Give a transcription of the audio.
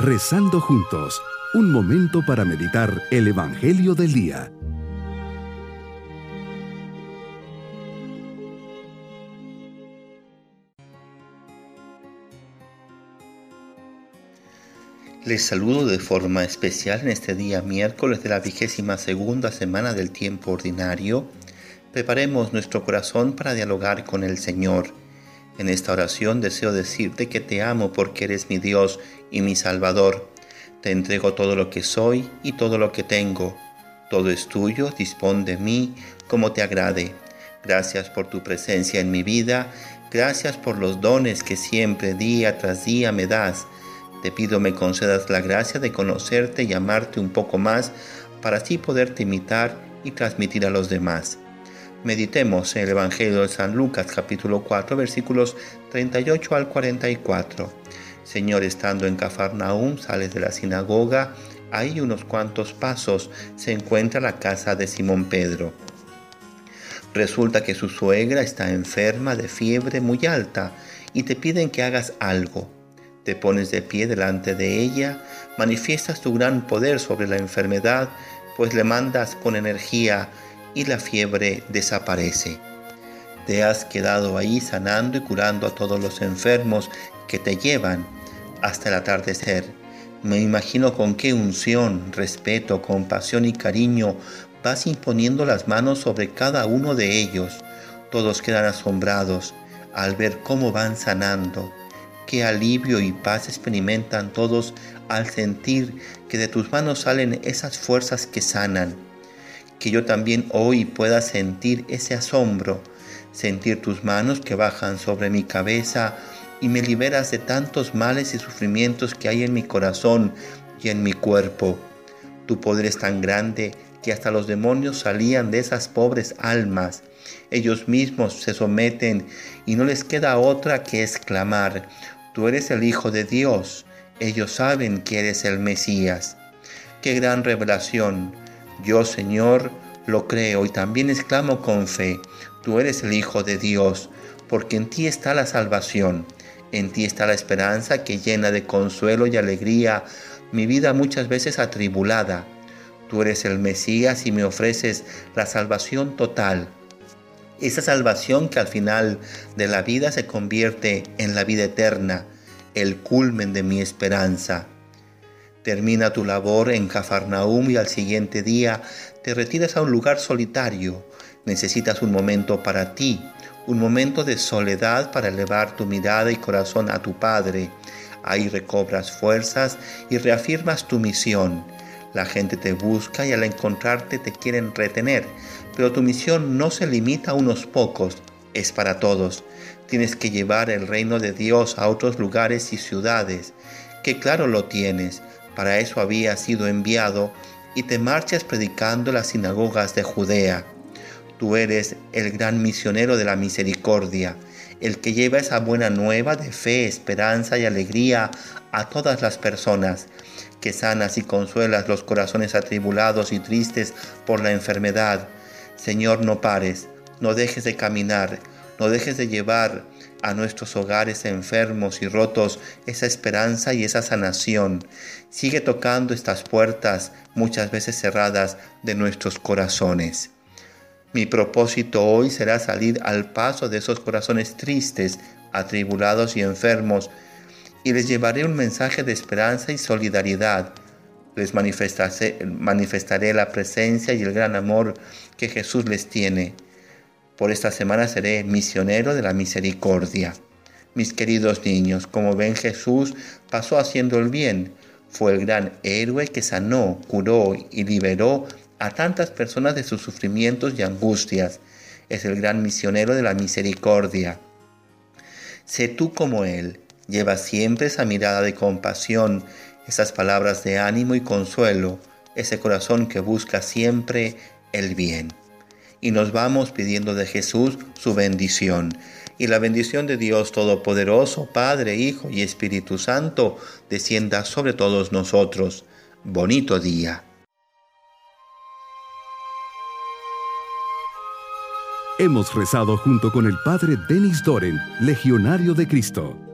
Rezando juntos, un momento para meditar el Evangelio del Día. Les saludo de forma especial en este día miércoles de la vigésima segunda semana del tiempo ordinario. Preparemos nuestro corazón para dialogar con el Señor. En esta oración deseo decirte que te amo porque eres mi Dios y mi Salvador. Te entrego todo lo que soy y todo lo que tengo. Todo es tuyo, dispón de mí como te agrade. Gracias por tu presencia en mi vida, gracias por los dones que siempre día tras día me das. Te pido me concedas la gracia de conocerte y amarte un poco más para así poderte imitar y transmitir a los demás. Meditemos en el Evangelio de San Lucas capítulo 4 versículos 38 al 44. Señor, estando en Cafarnaúm, sales de la sinagoga, ahí unos cuantos pasos se encuentra la casa de Simón Pedro. Resulta que su suegra está enferma de fiebre muy alta y te piden que hagas algo. Te pones de pie delante de ella, manifiestas tu gran poder sobre la enfermedad, pues le mandas con energía y la fiebre desaparece. Te has quedado ahí sanando y curando a todos los enfermos que te llevan hasta el atardecer. Me imagino con qué unción, respeto, compasión y cariño vas imponiendo las manos sobre cada uno de ellos. Todos quedan asombrados al ver cómo van sanando. Qué alivio y paz experimentan todos al sentir que de tus manos salen esas fuerzas que sanan que yo también hoy pueda sentir ese asombro, sentir tus manos que bajan sobre mi cabeza y me liberas de tantos males y sufrimientos que hay en mi corazón y en mi cuerpo. Tu poder es tan grande que hasta los demonios salían de esas pobres almas. Ellos mismos se someten y no les queda otra que exclamar, tú eres el Hijo de Dios. Ellos saben que eres el Mesías. Qué gran revelación yo, Señor, lo creo y también exclamo con fe, tú eres el Hijo de Dios, porque en ti está la salvación, en ti está la esperanza que llena de consuelo y alegría mi vida muchas veces atribulada. Tú eres el Mesías y me ofreces la salvación total. Esa salvación que al final de la vida se convierte en la vida eterna, el culmen de mi esperanza. Termina tu labor en Cafarnaum y al siguiente día te retiras a un lugar solitario. Necesitas un momento para ti, un momento de soledad para elevar tu mirada y corazón a tu Padre. Ahí recobras fuerzas y reafirmas tu misión. La gente te busca y al encontrarte te quieren retener, pero tu misión no se limita a unos pocos, es para todos. Tienes que llevar el reino de Dios a otros lugares y ciudades, que claro lo tienes, para eso había sido enviado y te marchas predicando las sinagogas de Judea. Tú eres el gran misionero de la misericordia, el que lleva esa buena nueva de fe, esperanza y alegría a todas las personas, que sanas y consuelas los corazones atribulados y tristes por la enfermedad. Señor, no pares, no dejes de caminar, no dejes de llevar a nuestros hogares enfermos y rotos esa esperanza y esa sanación. Sigue tocando estas puertas muchas veces cerradas de nuestros corazones. Mi propósito hoy será salir al paso de esos corazones tristes, atribulados y enfermos, y les llevaré un mensaje de esperanza y solidaridad. Les manifestaré, manifestaré la presencia y el gran amor que Jesús les tiene. Por esta semana seré misionero de la misericordia. Mis queridos niños, como ven Jesús pasó haciendo el bien. Fue el gran héroe que sanó, curó y liberó a tantas personas de sus sufrimientos y angustias. Es el gran misionero de la misericordia. Sé tú como Él. Lleva siempre esa mirada de compasión, esas palabras de ánimo y consuelo, ese corazón que busca siempre el bien y nos vamos pidiendo de Jesús su bendición. Y la bendición de Dios Todopoderoso, Padre, Hijo y Espíritu Santo, descienda sobre todos nosotros. Bonito día. Hemos rezado junto con el Padre Denis Doren, Legionario de Cristo.